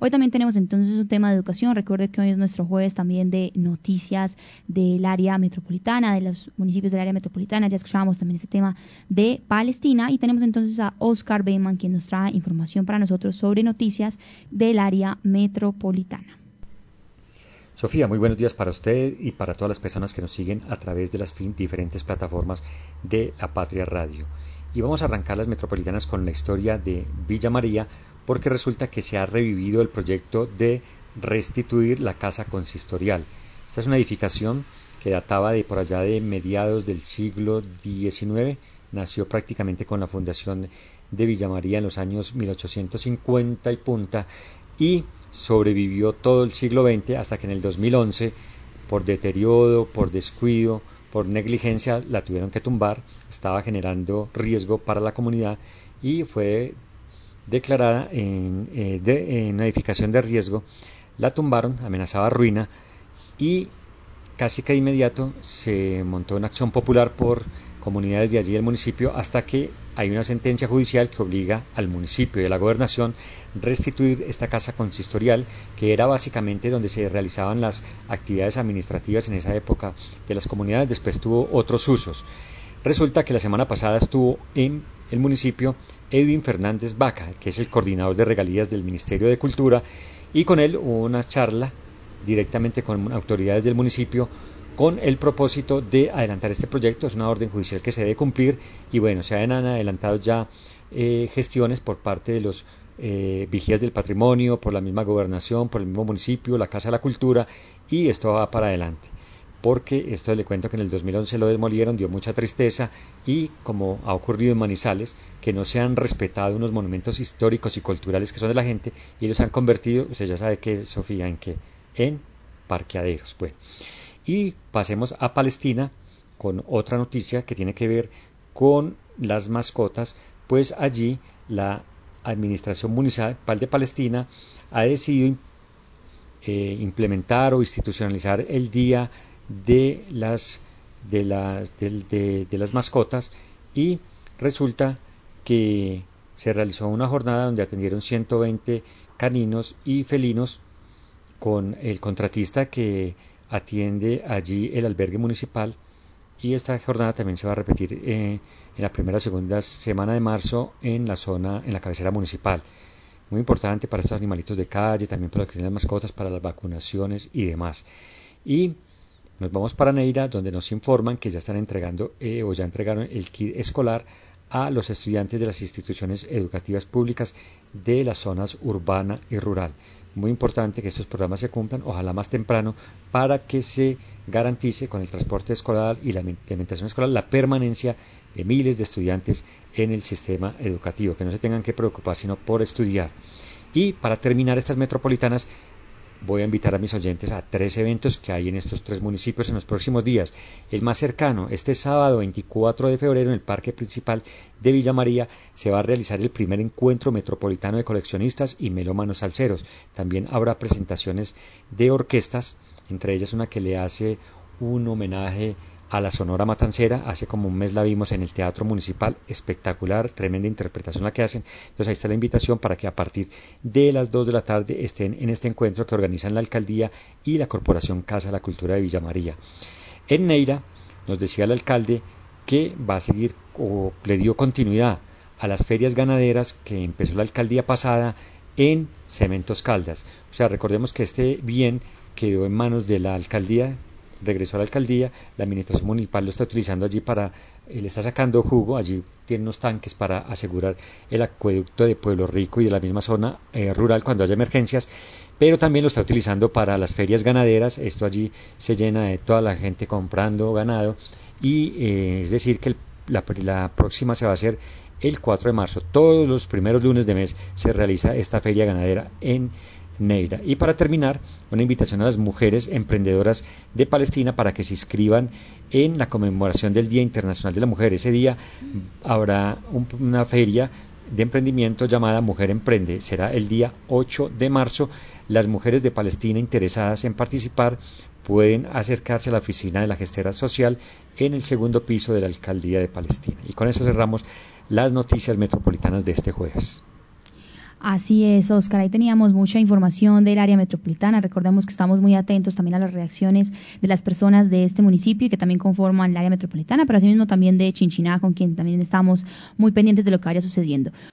Hoy también tenemos entonces un tema de educación. Recuerde que hoy es nuestro jueves también de noticias del área metropolitana, de los municipios del área metropolitana. Ya escuchábamos también este tema de Palestina y tenemos entonces a Oscar Beyman quien nos trae información para nosotros sobre noticias del área metropolitana. Sofía, muy buenos días para usted y para todas las personas que nos siguen a través de las diferentes plataformas de La Patria Radio. Y vamos a arrancar las metropolitanas con la historia de Villa María, porque resulta que se ha revivido el proyecto de restituir la casa consistorial. Esta es una edificación que databa de por allá de mediados del siglo XIX, nació prácticamente con la fundación de Villa María en los años 1850 y punta y sobrevivió todo el siglo XX hasta que en el 2011, por deterioro, por descuido, por negligencia, la tuvieron que tumbar, estaba generando riesgo para la comunidad y fue declarada en, eh, de, en edificación de riesgo, la tumbaron, amenazaba ruina y casi que de inmediato se montó una acción popular por comunidades de allí del municipio hasta que hay una sentencia judicial que obliga al municipio y a la gobernación restituir esta casa consistorial que era básicamente donde se realizaban las actividades administrativas en esa época de las comunidades, después tuvo otros usos. Resulta que la semana pasada estuvo en el municipio Edwin Fernández Vaca, que es el coordinador de regalías del Ministerio de Cultura, y con él hubo una charla directamente con autoridades del municipio con el propósito de adelantar este proyecto. Es una orden judicial que se debe cumplir y bueno, se han adelantado ya eh, gestiones por parte de los eh, vigías del patrimonio, por la misma gobernación, por el mismo municipio, la Casa de la Cultura y esto va para adelante. Porque esto le cuento que en el 2011 lo demolieron, dio mucha tristeza y como ha ocurrido en Manizales, que no se han respetado unos monumentos históricos y culturales que son de la gente y los han convertido, usted ya sabe que Sofía, en que en parqueaderos. Bueno. Y pasemos a Palestina con otra noticia que tiene que ver con las mascotas, pues allí la Administración Municipal de Palestina ha decidido eh, implementar o institucionalizar el Día de las, de las, de las mascotas y resulta que se realizó una jornada donde atendieron 120 caninos y felinos con el contratista que atiende allí el albergue municipal y esta jornada también se va a repetir eh, en la primera o segunda semana de marzo en la zona, en la cabecera municipal. Muy importante para estos animalitos de calle, también para los que tienen mascotas, para las vacunaciones y demás. Y nos vamos para Neira, donde nos informan que ya están entregando eh, o ya entregaron el kit escolar a los estudiantes de las instituciones educativas públicas de las zonas urbana y rural. Muy importante que estos programas se cumplan, ojalá más temprano, para que se garantice con el transporte escolar y la implementación escolar la permanencia de miles de estudiantes en el sistema educativo, que no se tengan que preocupar sino por estudiar. Y para terminar estas metropolitanas, voy a invitar a mis oyentes a tres eventos que hay en estos tres municipios en los próximos días. El más cercano, este sábado 24 de febrero en el Parque Principal de Villa María se va a realizar el primer encuentro metropolitano de coleccionistas y melómanos salseros. También habrá presentaciones de orquestas, entre ellas una que le hace un homenaje a la Sonora Matancera. Hace como un mes la vimos en el Teatro Municipal. Espectacular, tremenda interpretación la que hacen. Entonces ahí está la invitación para que a partir de las 2 de la tarde estén en este encuentro que organizan la Alcaldía y la Corporación Casa de la Cultura de Villa María. En Neira nos decía el alcalde que va a seguir o le dio continuidad a las ferias ganaderas que empezó la alcaldía pasada en Cementos Caldas. O sea, recordemos que este bien quedó en manos de la alcaldía regresó a la alcaldía, la administración municipal lo está utilizando allí para, le está sacando jugo, allí tiene unos tanques para asegurar el acueducto de Pueblo Rico y de la misma zona eh, rural cuando haya emergencias, pero también lo está utilizando para las ferias ganaderas, esto allí se llena de toda la gente comprando ganado y eh, es decir que la, la próxima se va a hacer el 4 de marzo, todos los primeros lunes de mes se realiza esta feria ganadera en Neira. Y para terminar, una invitación a las mujeres emprendedoras de Palestina para que se inscriban en la conmemoración del Día Internacional de la Mujer. Ese día habrá una feria de emprendimiento llamada Mujer Emprende. Será el día 8 de marzo. Las mujeres de Palestina interesadas en participar pueden acercarse a la oficina de la gestera social en el segundo piso de la Alcaldía de Palestina. Y con eso cerramos las noticias metropolitanas de este jueves. Así es, Oscar. Ahí teníamos mucha información del área metropolitana. Recordemos que estamos muy atentos también a las reacciones de las personas de este municipio y que también conforman el área metropolitana, pero asimismo también de Chinchiná, con quien también estamos muy pendientes de lo que vaya sucediendo.